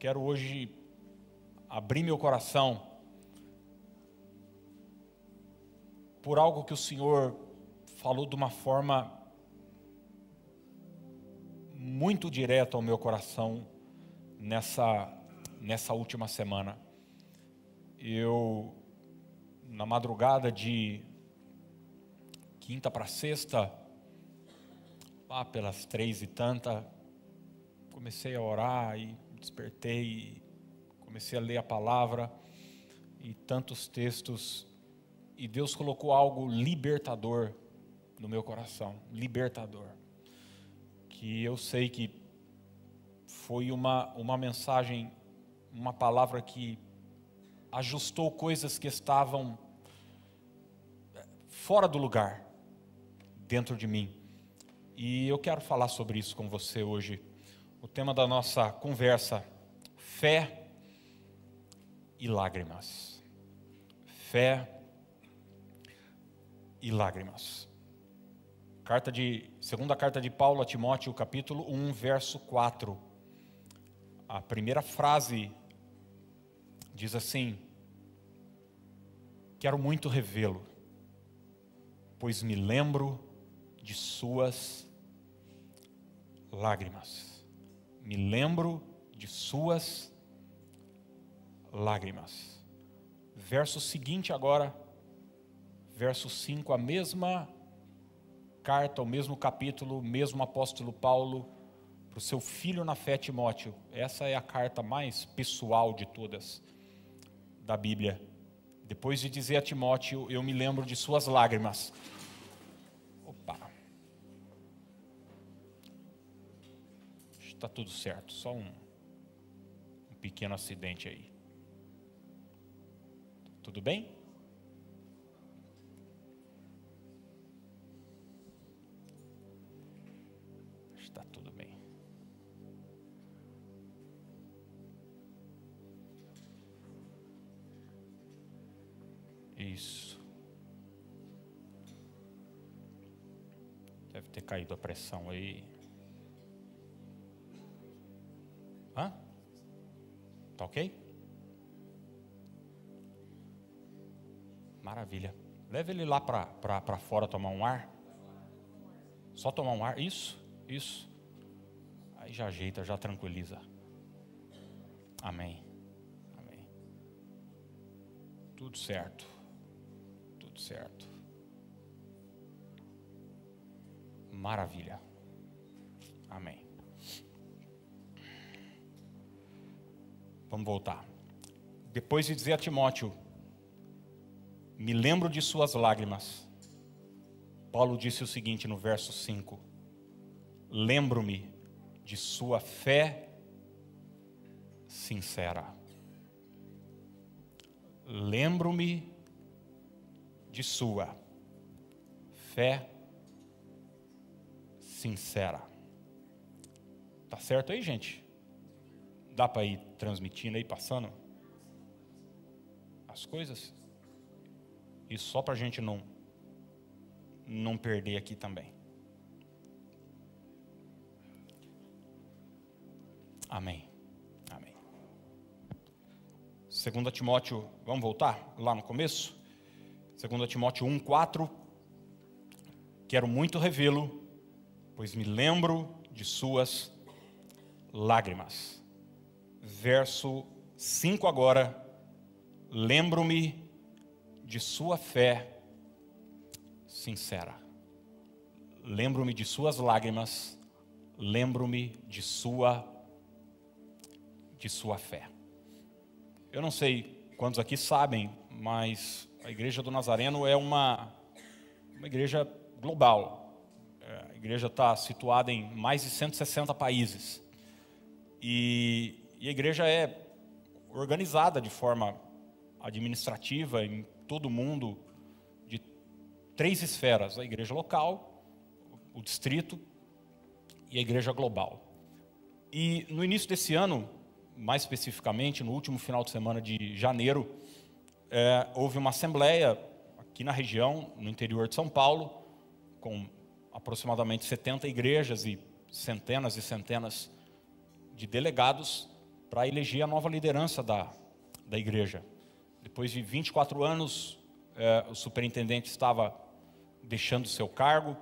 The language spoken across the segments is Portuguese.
quero hoje abrir meu coração por algo que o Senhor falou de uma forma muito direta ao meu coração nessa, nessa última semana. Eu, na madrugada de quinta para sexta, lá pelas três e tanta, comecei a orar e despertei, comecei a ler a palavra e tantos textos, e Deus colocou algo libertador no meu coração libertador. Que eu sei que foi uma, uma mensagem, uma palavra que ajustou coisas que estavam eh, fora do lugar dentro de mim. E eu quero falar sobre isso com você hoje. O tema da nossa conversa: fé e lágrimas. Fé e lágrimas. Carta de, segunda carta de Paulo a Timóteo, capítulo 1, verso 4. A primeira frase diz assim: Quero muito revê-lo, pois me lembro de suas lágrimas me lembro de suas lágrimas. Verso seguinte agora, verso 5, a mesma carta, o mesmo capítulo, o mesmo apóstolo Paulo para o seu filho na fé Timóteo. Essa é a carta mais pessoal de todas da Bíblia. Depois de dizer a Timóteo, eu me lembro de suas lágrimas. Está tudo certo, só um, um pequeno acidente aí. Tudo bem? Está tudo bem. Isso. Deve ter caído a pressão aí. Ok? Maravilha. Leve ele lá para fora tomar um ar. Só tomar um ar. Isso, isso. Aí já ajeita, já tranquiliza. Amém. Amém. Tudo certo. Tudo certo. Maravilha. Amém. Vamos voltar. Depois de dizer a Timóteo, me lembro de suas lágrimas. Paulo disse o seguinte no verso 5: Lembro-me de sua fé sincera. Lembro-me de sua fé sincera. Tá certo aí, gente? Dá para ir transmitindo aí, passando as coisas? Isso só para a gente não, não perder aqui também. Amém. Amém. 2 Timóteo, vamos voltar lá no começo? 2 Timóteo 1, 4. Quero muito revê-lo, pois me lembro de suas lágrimas verso 5 agora. Lembro-me de sua fé sincera. Lembro-me de suas lágrimas. Lembro-me de sua de sua fé. Eu não sei quantos aqui sabem, mas a igreja do Nazareno é uma uma igreja global. É, a igreja está situada em mais de 160 países. E e a igreja é organizada de forma administrativa em todo o mundo de três esferas: a igreja local, o distrito e a igreja global. E no início desse ano, mais especificamente, no último final de semana de janeiro, é, houve uma assembleia aqui na região, no interior de São Paulo, com aproximadamente 70 igrejas e centenas e centenas de delegados para eleger a nova liderança da, da igreja. Depois de 24 anos, é, o superintendente estava deixando seu cargo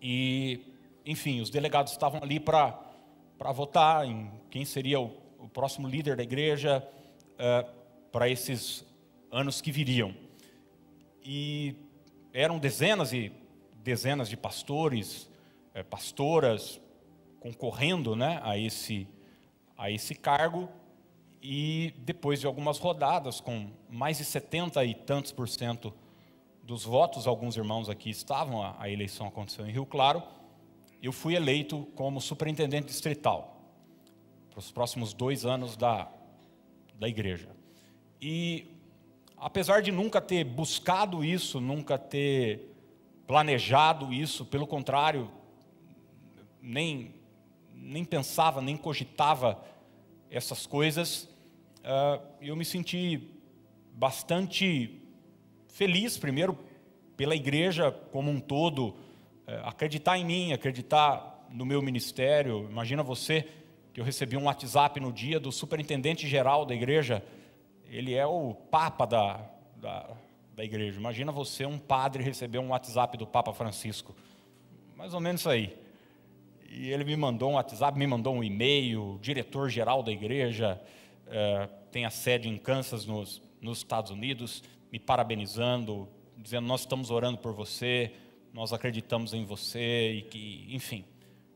e, enfim, os delegados estavam ali para votar em quem seria o, o próximo líder da igreja é, para esses anos que viriam. E eram dezenas e dezenas de pastores, é, pastoras concorrendo né, a, esse, a esse cargo e depois de algumas rodadas, com mais de 70 e tantos por cento dos votos, alguns irmãos aqui estavam, a, a eleição aconteceu em Rio Claro, eu fui eleito como superintendente distrital para os próximos dois anos da, da igreja. E apesar de nunca ter buscado isso, nunca ter planejado isso, pelo contrário, nem, nem pensava, nem cogitava essas coisas, uh, eu me senti bastante feliz, primeiro, pela igreja como um todo, uh, acreditar em mim, acreditar no meu ministério. Imagina você que eu recebi um WhatsApp no dia do superintendente geral da igreja, ele é o papa da, da, da igreja. Imagina você, um padre, receber um WhatsApp do Papa Francisco. Mais ou menos isso aí. E ele me mandou um WhatsApp, me mandou um e-mail, diretor-geral da igreja, é, tem a sede em Kansas, nos, nos Estados Unidos, me parabenizando, dizendo: Nós estamos orando por você, nós acreditamos em você e que, enfim,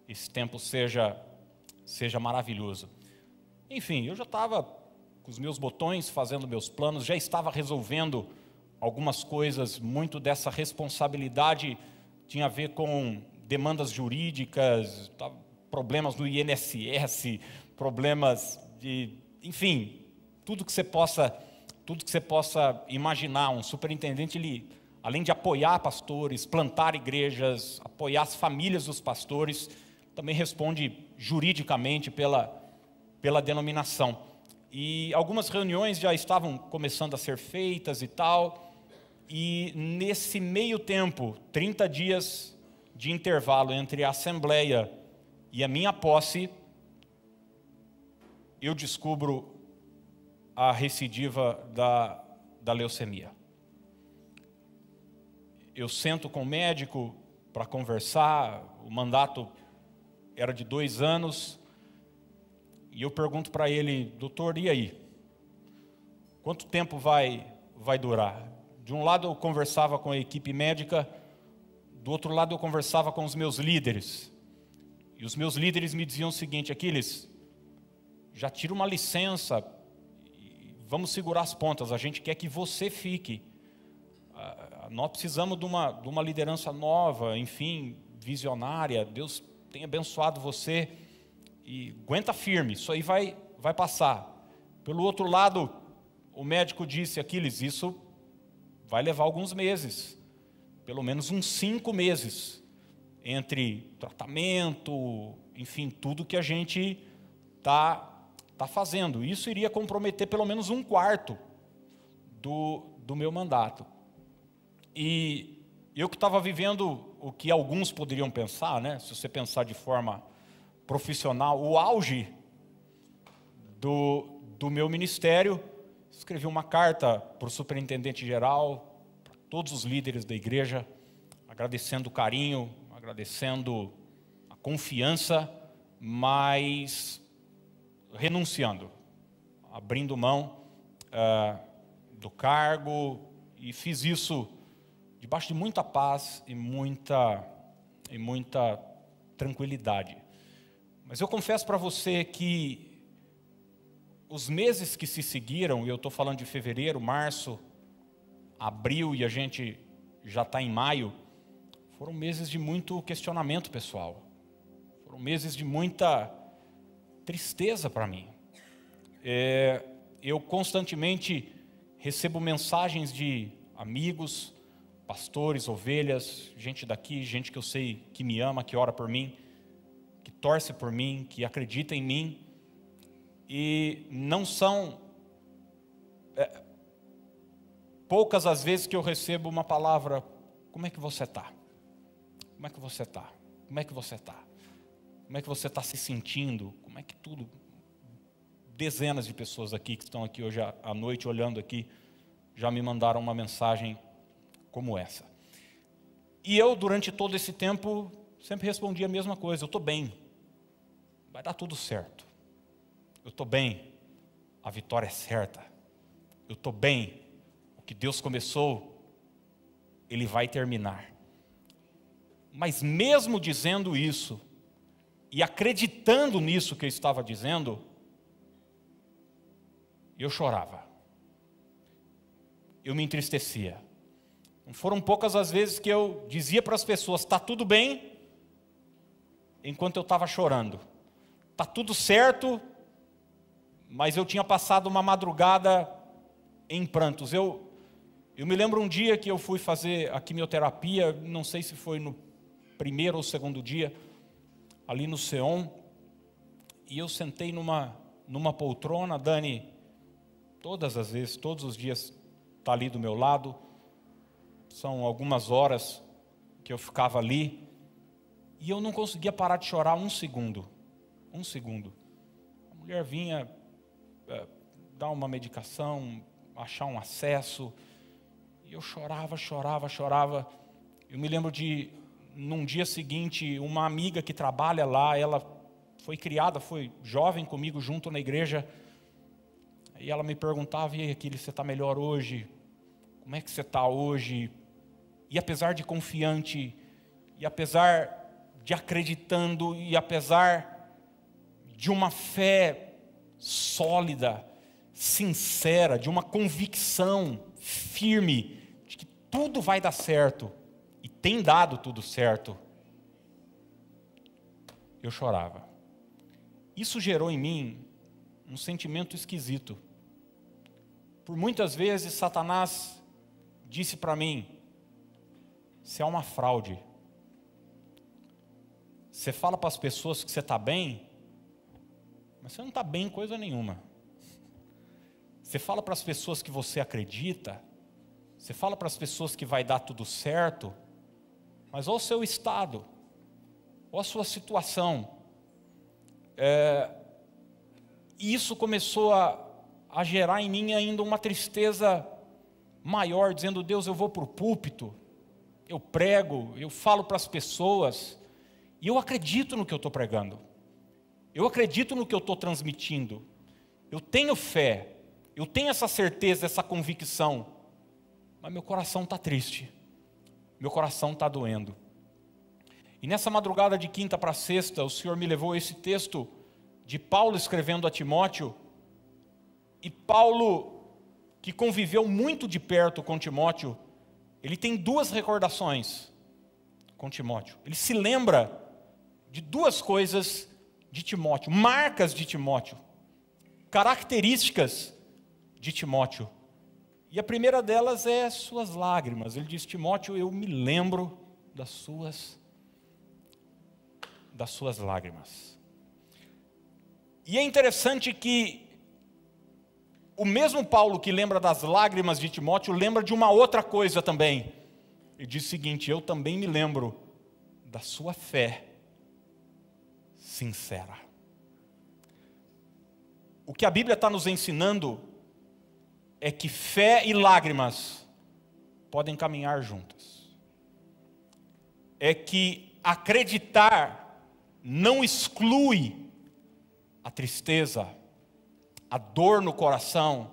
esse tempo seja, seja maravilhoso. Enfim, eu já estava com os meus botões, fazendo meus planos, já estava resolvendo algumas coisas, muito dessa responsabilidade tinha a ver com demandas jurídicas, tá, problemas no INSS, problemas de, enfim, tudo que você possa, tudo que você possa imaginar. Um superintendente, ele, além de apoiar pastores, plantar igrejas, apoiar as famílias dos pastores, também responde juridicamente pela, pela denominação. E algumas reuniões já estavam começando a ser feitas e tal, e nesse meio tempo, 30 dias de intervalo entre a assembleia e a minha posse, eu descubro a recidiva da, da leucemia. Eu sento com o médico para conversar, o mandato era de dois anos, e eu pergunto para ele, doutor, e aí? Quanto tempo vai, vai durar? De um lado eu conversava com a equipe médica, do outro lado, eu conversava com os meus líderes. E os meus líderes me diziam o seguinte: Aquiles, já tira uma licença, vamos segurar as pontas, a gente quer que você fique. Ah, nós precisamos de uma, de uma liderança nova, enfim, visionária. Deus tem abençoado você e aguenta firme, isso aí vai, vai passar. Pelo outro lado, o médico disse: Aquiles, isso vai levar alguns meses pelo menos uns cinco meses entre tratamento, enfim, tudo que a gente está tá fazendo. Isso iria comprometer pelo menos um quarto do, do meu mandato. E eu que estava vivendo o que alguns poderiam pensar, né? se você pensar de forma profissional, o auge do, do meu ministério, escrevi uma carta para o superintendente geral, todos os líderes da igreja, agradecendo o carinho, agradecendo a confiança, mas renunciando, abrindo mão uh, do cargo, e fiz isso debaixo de muita paz e muita, e muita tranquilidade. Mas eu confesso para você que os meses que se seguiram, e eu estou falando de fevereiro, março, abril e a gente já está em maio, foram meses de muito questionamento pessoal. Foram meses de muita tristeza para mim. É, eu constantemente recebo mensagens de amigos, pastores, ovelhas, gente daqui, gente que eu sei que me ama, que ora por mim, que torce por mim, que acredita em mim, e não são poucas as vezes que eu recebo uma palavra, como é que você está? Como é que você está? Como é que você está? Como é que você está se sentindo? Como é que tudo? dezenas de pessoas aqui que estão aqui hoje à noite olhando aqui já me mandaram uma mensagem como essa. E eu, durante todo esse tempo, sempre respondi a mesma coisa: eu estou bem, vai dar tudo certo. Eu estou bem, a vitória é certa. Eu estou bem, o que Deus começou, Ele vai terminar. Mas mesmo dizendo isso, e acreditando nisso que eu estava dizendo, eu chorava. Eu me entristecia. Não foram poucas as vezes que eu dizia para as pessoas: está tudo bem, enquanto eu estava chorando. Está tudo certo, mas eu tinha passado uma madrugada em prantos. Eu, eu me lembro um dia que eu fui fazer a quimioterapia, não sei se foi no primeiro ou segundo dia, ali no Seon, e eu sentei numa, numa poltrona, Dani, todas as vezes, todos os dias, está ali do meu lado são algumas horas que eu ficava ali e eu não conseguia parar de chorar um segundo. Um segundo. A mulher vinha é, dar uma medicação, achar um acesso, e eu chorava, chorava, chorava. Eu me lembro de, num dia seguinte, uma amiga que trabalha lá, ela foi criada, foi jovem comigo junto na igreja, e ela me perguntava: e aí, Aquiles, você está melhor hoje? Como é que você está hoje? E apesar de confiante, e apesar de acreditando, e apesar de uma fé sólida, sincera, de uma convicção firme tudo vai dar certo, e tem dado tudo certo, eu chorava. Isso gerou em mim um sentimento esquisito. Por muitas vezes, Satanás disse para mim: você é uma fraude. Você fala para as pessoas que você está bem, mas você não está bem em coisa nenhuma. Você fala para as pessoas que você acredita, você fala para as pessoas que vai dar tudo certo, mas olha o seu estado, olha a sua situação. É, isso começou a, a gerar em mim ainda uma tristeza maior, dizendo: Deus, eu vou para o púlpito, eu prego, eu falo para as pessoas, e eu acredito no que eu estou pregando, eu acredito no que eu estou transmitindo, eu tenho fé, eu tenho essa certeza, essa convicção, mas meu coração está triste, meu coração está doendo. E nessa madrugada de quinta para sexta, o Senhor me levou esse texto de Paulo escrevendo a Timóteo, e Paulo, que conviveu muito de perto com Timóteo, ele tem duas recordações com Timóteo. Ele se lembra de duas coisas de Timóteo, marcas de Timóteo, características de Timóteo. E a primeira delas é suas lágrimas. Ele diz: Timóteo, eu me lembro das suas das suas lágrimas. E é interessante que o mesmo Paulo que lembra das lágrimas de Timóteo lembra de uma outra coisa também. Ele diz o seguinte: Eu também me lembro da sua fé sincera. O que a Bíblia está nos ensinando é que fé e lágrimas podem caminhar juntas. É que acreditar não exclui a tristeza, a dor no coração,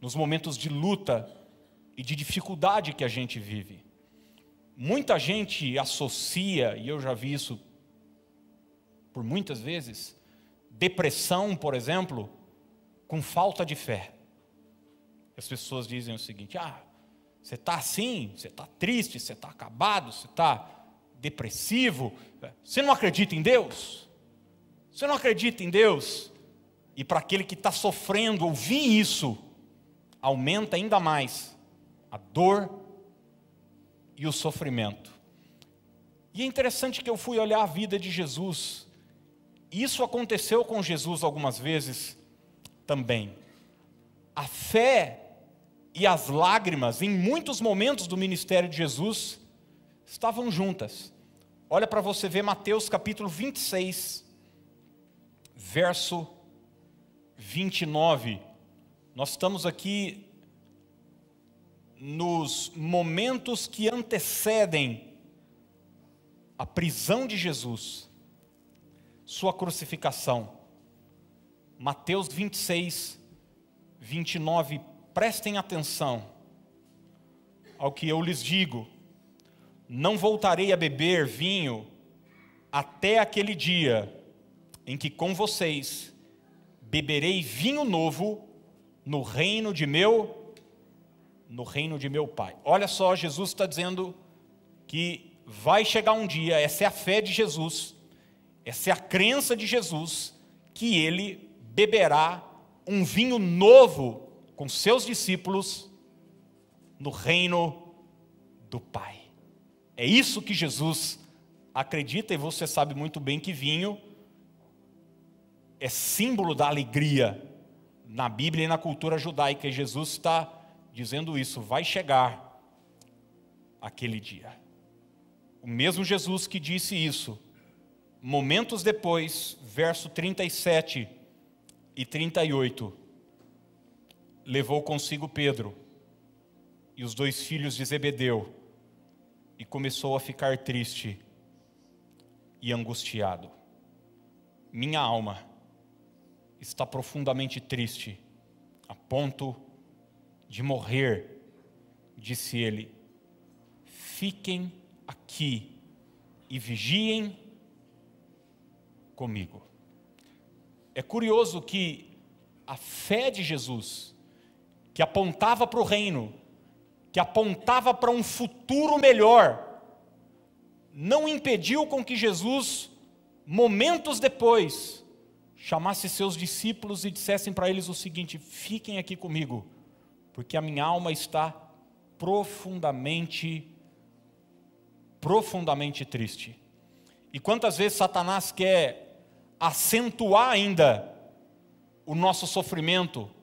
nos momentos de luta e de dificuldade que a gente vive. Muita gente associa, e eu já vi isso por muitas vezes, depressão, por exemplo, com falta de fé. As pessoas dizem o seguinte: ah, você está assim, você está triste, você está acabado, você está depressivo, você não acredita em Deus? Você não acredita em Deus? E para aquele que está sofrendo, ouvir isso aumenta ainda mais a dor e o sofrimento. E é interessante que eu fui olhar a vida de Jesus. Isso aconteceu com Jesus algumas vezes também. A fé e as lágrimas, em muitos momentos do ministério de Jesus, estavam juntas. Olha para você ver Mateus capítulo 26, verso 29. Nós estamos aqui nos momentos que antecedem a prisão de Jesus, sua crucificação. Mateus 26, 29. Prestem atenção ao que eu lhes digo. Não voltarei a beber vinho até aquele dia em que com vocês beberei vinho novo no reino de meu no reino de meu Pai. Olha só, Jesus está dizendo que vai chegar um dia, essa é a fé de Jesus, essa é a crença de Jesus, que ele beberá um vinho novo com seus discípulos no reino do Pai. É isso que Jesus acredita, e você sabe muito bem que vinho é símbolo da alegria na Bíblia e na cultura judaica, e Jesus está dizendo isso: vai chegar aquele dia. O mesmo Jesus que disse isso, momentos depois, verso 37 e 38, levou consigo Pedro e os dois filhos de Zebedeu e começou a ficar triste e angustiado. Minha alma está profundamente triste, a ponto de morrer, disse ele. Fiquem aqui e vigiem comigo. É curioso que a fé de Jesus, que apontava para o reino, que apontava para um futuro melhor, não impediu com que Jesus, momentos depois, chamasse seus discípulos e dissessem para eles o seguinte: fiquem aqui comigo, porque a minha alma está profundamente, profundamente triste. E quantas vezes Satanás quer acentuar ainda o nosso sofrimento,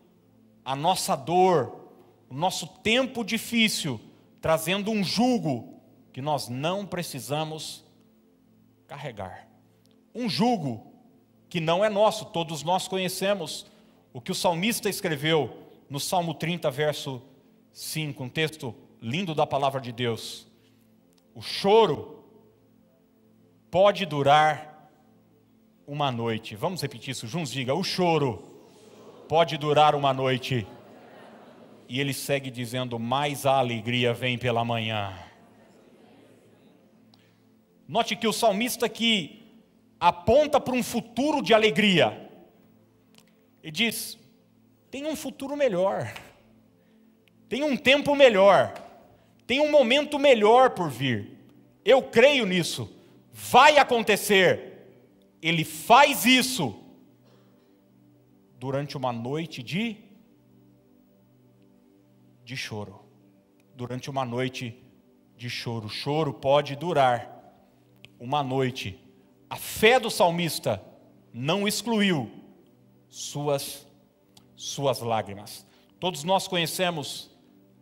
a nossa dor, o nosso tempo difícil, trazendo um jugo que nós não precisamos carregar. Um jugo que não é nosso, todos nós conhecemos o que o salmista escreveu no Salmo 30, verso 5, um texto lindo da palavra de Deus. O choro pode durar uma noite. Vamos repetir isso juntos? Diga: o choro pode durar uma noite. E ele segue dizendo: mais a alegria vem pela manhã. Note que o salmista aqui aponta para um futuro de alegria. E diz: tem um futuro melhor, tem um tempo melhor, tem um momento melhor por vir. Eu creio nisso, vai acontecer. Ele faz isso durante uma noite de de choro. Durante uma noite de choro. Choro pode durar uma noite a fé do salmista não excluiu suas, suas lágrimas. Todos nós conhecemos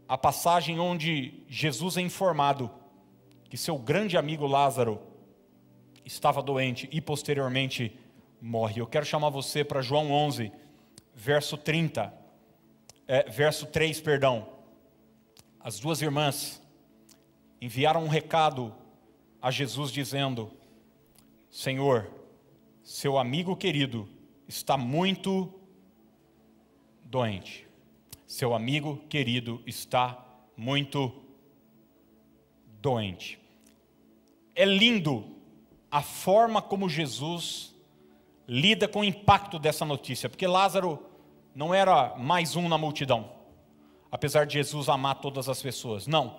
a passagem onde Jesus é informado que seu grande amigo Lázaro estava doente e posteriormente morre. Eu quero chamar você para João 11, verso 30, é, verso 3, perdão. As duas irmãs enviaram um recado a Jesus dizendo: Senhor, seu amigo querido está muito doente. Seu amigo querido está muito doente. É lindo a forma como Jesus lida com o impacto dessa notícia, porque Lázaro não era mais um na multidão, apesar de Jesus amar todas as pessoas. Não.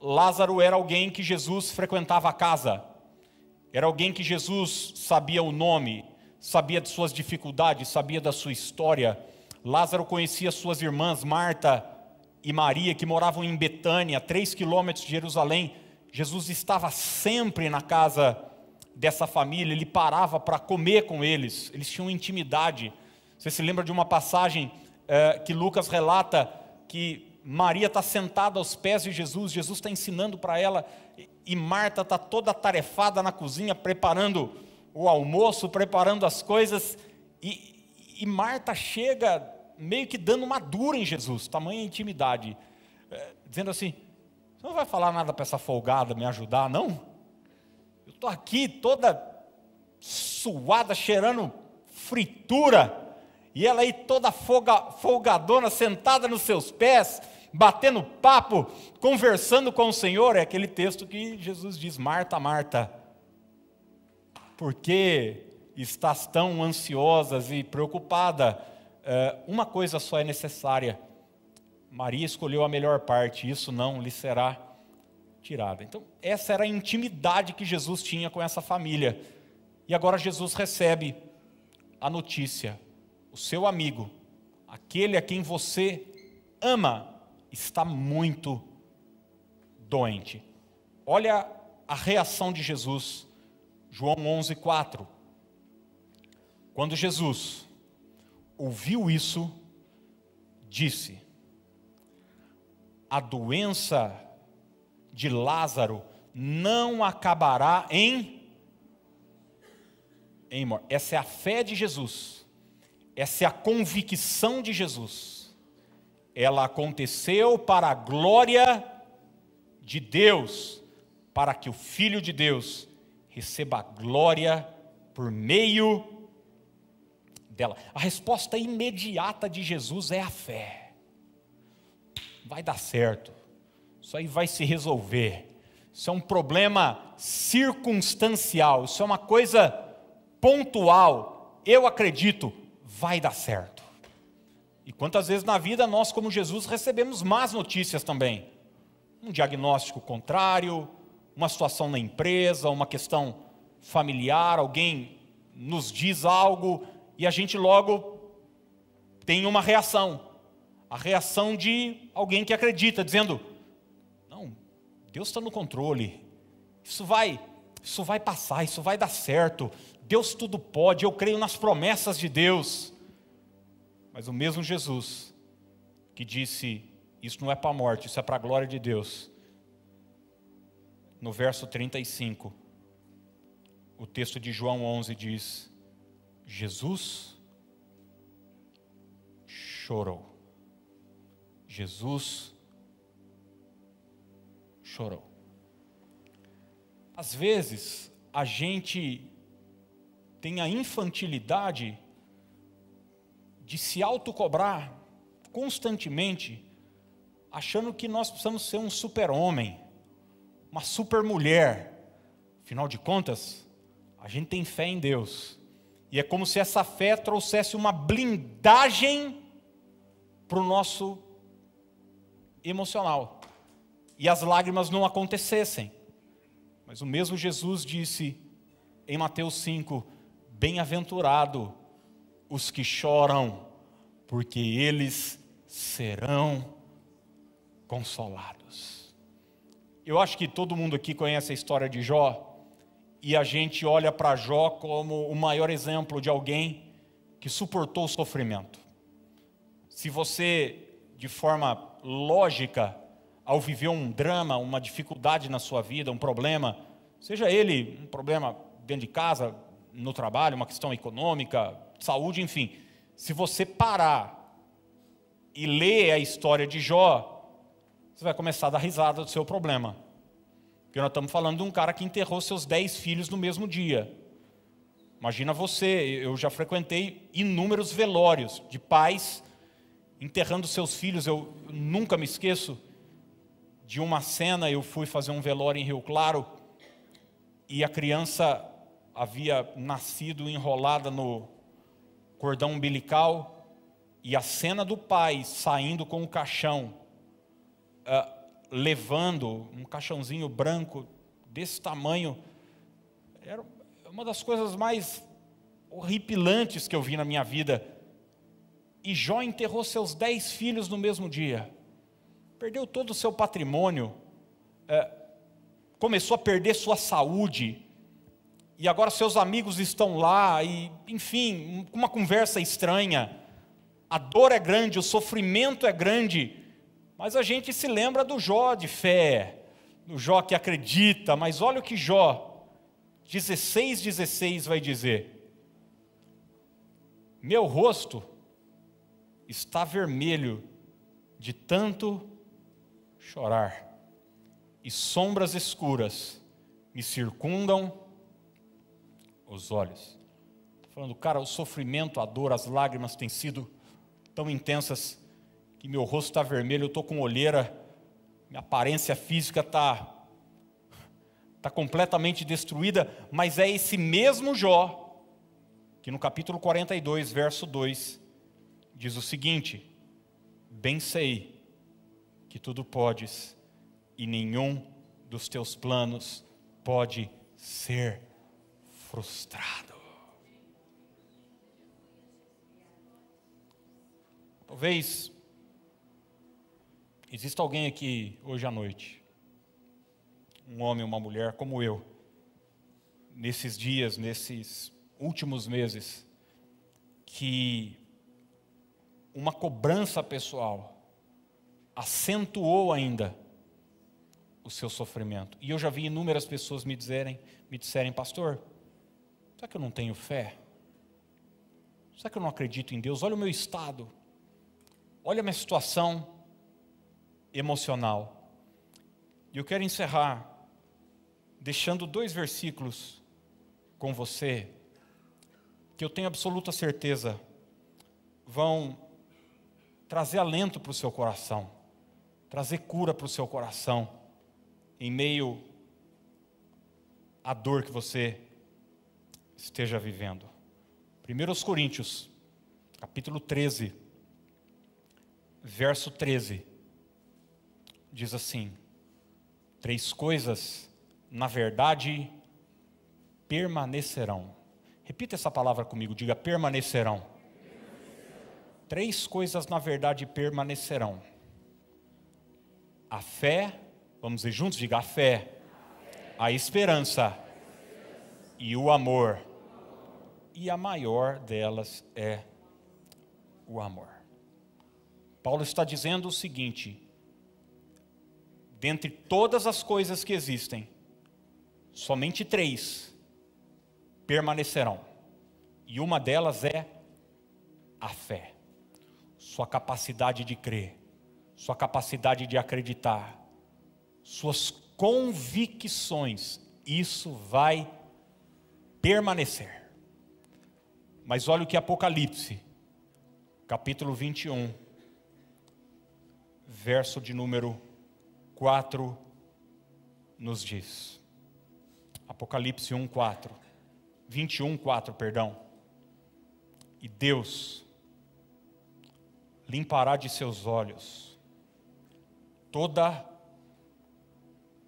Lázaro era alguém que Jesus frequentava a casa era alguém que Jesus sabia o nome, sabia de suas dificuldades, sabia da sua história. Lázaro conhecia suas irmãs Marta e Maria, que moravam em Betânia, três quilômetros de Jerusalém. Jesus estava sempre na casa dessa família, ele parava para comer com eles, eles tinham intimidade. Você se lembra de uma passagem é, que Lucas relata que Maria está sentada aos pés de Jesus, Jesus está ensinando para ela, e Marta está toda tarefada na cozinha, preparando o almoço, preparando as coisas, e, E Marta chega meio que dando uma dura em Jesus, tamanha intimidade, é, dizendo assim: Você não vai falar nada para essa folgada me ajudar, não? Estou aqui toda suada, cheirando fritura, e ela aí toda folga, folgadona, sentada nos seus pés, batendo papo, conversando com o Senhor. É aquele texto que Jesus diz: Marta, Marta, por que estás tão ansiosas e preocupada? É, uma coisa só é necessária. Maria escolheu a melhor parte, isso não lhe será tirada. Então, essa era a intimidade que Jesus tinha com essa família. E agora Jesus recebe a notícia: o seu amigo, aquele a quem você ama, está muito doente. Olha a reação de Jesus, João 11:4. Quando Jesus ouviu isso, disse: A doença de Lázaro não acabará em em morte. Essa é a fé de Jesus. Essa é a convicção de Jesus. Ela aconteceu para a glória de Deus, para que o Filho de Deus receba a glória por meio dela. A resposta imediata de Jesus é a fé. Vai dar certo. Isso aí vai se resolver. Isso é um problema circunstancial. Isso é uma coisa pontual. Eu acredito, vai dar certo. E quantas vezes na vida nós, como Jesus, recebemos más notícias também? Um diagnóstico contrário, uma situação na empresa, uma questão familiar, alguém nos diz algo e a gente logo tem uma reação. A reação de alguém que acredita, dizendo: Deus está no controle. Isso vai, isso vai passar, isso vai dar certo. Deus tudo pode, eu creio nas promessas de Deus. Mas o mesmo Jesus que disse: Isso não é para a morte, isso é para a glória de Deus. No verso 35, o texto de João 11 diz: Jesus chorou. Jesus chorou. Às vezes, a gente tem a infantilidade de se autocobrar constantemente, achando que nós precisamos ser um super-homem, uma super-mulher. Afinal de contas, a gente tem fé em Deus. E é como se essa fé trouxesse uma blindagem para o nosso emocional. E as lágrimas não acontecessem. Mas o mesmo Jesus disse em Mateus 5: Bem-aventurado os que choram, porque eles serão consolados. Eu acho que todo mundo aqui conhece a história de Jó e a gente olha para Jó como o maior exemplo de alguém que suportou o sofrimento. Se você, de forma lógica, ao viver um drama, uma dificuldade na sua vida, um problema, seja ele um problema dentro de casa, no trabalho, uma questão econômica, saúde, enfim, se você parar e ler a história de Jó, você vai começar a dar risada do seu problema. Porque nós estamos falando de um cara que enterrou seus dez filhos no mesmo dia. Imagina você, eu já frequentei inúmeros velórios de pais enterrando seus filhos. Eu nunca me esqueço de uma cena, eu fui fazer um velório em Rio Claro e a criança havia nascido enrolada no cordão umbilical e a cena do pai saindo com o caixão, uh, levando um caixãozinho branco desse tamanho. Era uma das coisas mais horripilantes que eu vi na minha vida. E Jó enterrou seus dez filhos no mesmo dia. Perdeu todo o seu patrimônio. É, começou a perder sua saúde. E agora seus amigos estão lá e, enfim, uma conversa estranha. A dor é grande, o sofrimento é grande mas a gente se lembra do Jó de fé, do Jó que acredita, mas olha o que Jó 16, 16 vai dizer. Meu rosto está vermelho de tanto chorar, e sombras escuras me circundam os olhos. Falando, cara, o sofrimento, a dor, as lágrimas têm sido tão intensas que meu rosto está vermelho, eu estou com olheira, minha aparência física está tá completamente destruída, mas é esse mesmo Jó que no capítulo 42, verso 2, diz o seguinte: Bem sei que tudo podes e nenhum dos teus planos pode ser frustrado. Talvez exista alguém aqui hoje à noite, um homem, uma mulher como eu, nesses dias, nesses últimos meses que uma cobrança pessoal acentuou ainda o seu sofrimento. E eu já vi inúmeras pessoas me dizerem, me disserem, pastor, será que eu não tenho fé? Será que eu não acredito em Deus? Olha o meu estado. Olha a minha situação emocional. E eu quero encerrar deixando dois versículos com você que eu tenho absoluta certeza vão trazer alento para o seu coração, trazer cura para o seu coração, em meio à dor que você esteja vivendo. 1 Coríntios, capítulo 13, verso 13, diz assim: Três coisas, na verdade, permanecerão Repita essa palavra comigo, diga permanecerão. Três coisas, na verdade, permanecerão: a fé, vamos dizer juntos, diga a fé, a esperança e o amor. E a maior delas é o amor. Paulo está dizendo o seguinte: dentre todas as coisas que existem, somente três permanecerão. E uma delas é a fé, sua capacidade de crer, sua capacidade de acreditar, suas convicções, isso vai permanecer. Mas olha o que Apocalipse, capítulo 21, verso de número 4, nos diz. Apocalipse 1, 4. 21, 4, perdão. E Deus limpará de seus olhos toda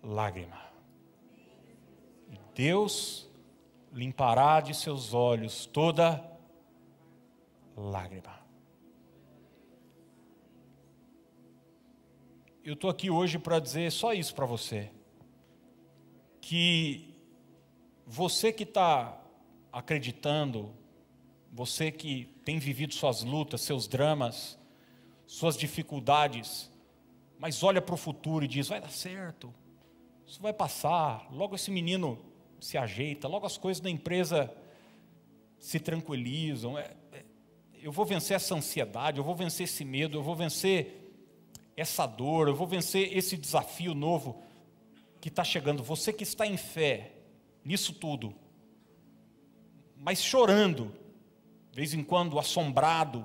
lágrima. E Deus limpará de seus olhos toda lágrima. Eu estou aqui hoje para dizer só isso para você. Que você que está acreditando, você que tem vivido suas lutas, seus dramas, suas dificuldades, mas olha para o futuro e diz: vai dar certo, isso vai passar, logo esse menino se ajeita, logo as coisas da empresa se tranquilizam. É, é, eu vou vencer essa ansiedade, eu vou vencer esse medo, eu vou vencer essa dor, eu vou vencer esse desafio novo que está chegando. Você que está em fé nisso tudo, mas chorando, de vez em quando assombrado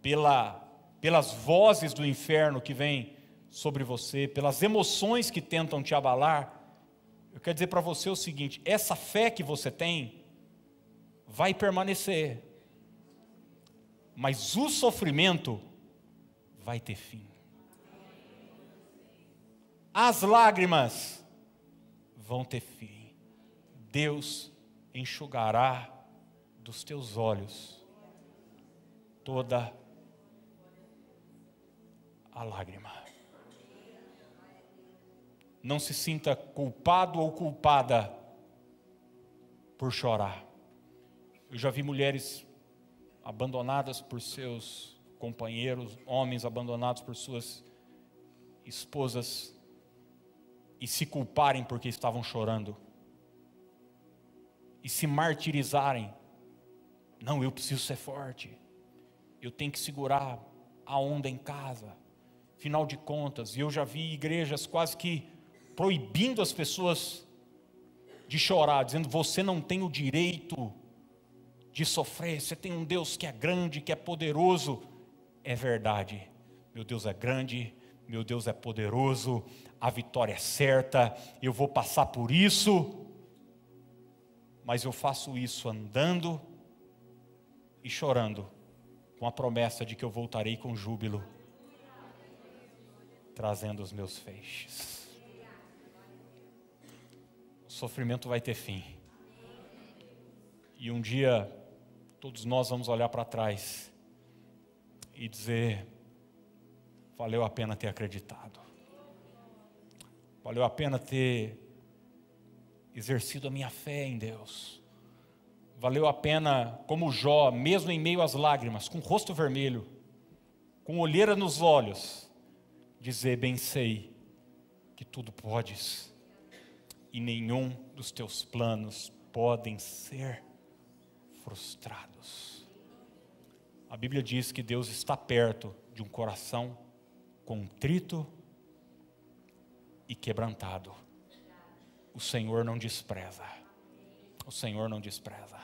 pela, pelas vozes do inferno que vêm sobre você, pelas emoções que tentam te abalar, eu quero dizer para você o seguinte: essa fé que você tem vai permanecer, mas o sofrimento vai ter fim. As lágrimas vão ter fim. Deus enxugará dos teus olhos toda a lágrima. Não se sinta culpado ou culpada por chorar. Eu já vi mulheres abandonadas por seus companheiros, homens abandonados por suas esposas e se culparem porque estavam chorando e se martirizarem Não, eu preciso ser forte. Eu tenho que segurar a onda em casa. Final de contas, eu já vi igrejas quase que proibindo as pessoas de chorar, dizendo: você não tem o direito de sofrer, você tem um Deus que é grande, que é poderoso. É verdade, meu Deus é grande, meu Deus é poderoso, a vitória é certa, eu vou passar por isso, mas eu faço isso andando e chorando, com a promessa de que eu voltarei com júbilo, trazendo os meus feixes. Sofrimento vai ter fim. E um dia, todos nós vamos olhar para trás e dizer: valeu a pena ter acreditado, valeu a pena ter exercido a minha fé em Deus. Valeu a pena, como Jó, mesmo em meio às lágrimas, com o rosto vermelho, com olheira nos olhos, dizer: Bem sei que tudo podes, e nenhum dos teus planos podem ser frustrados. A Bíblia diz que Deus está perto de um coração contrito e quebrantado. O Senhor não despreza. O Senhor não despreza.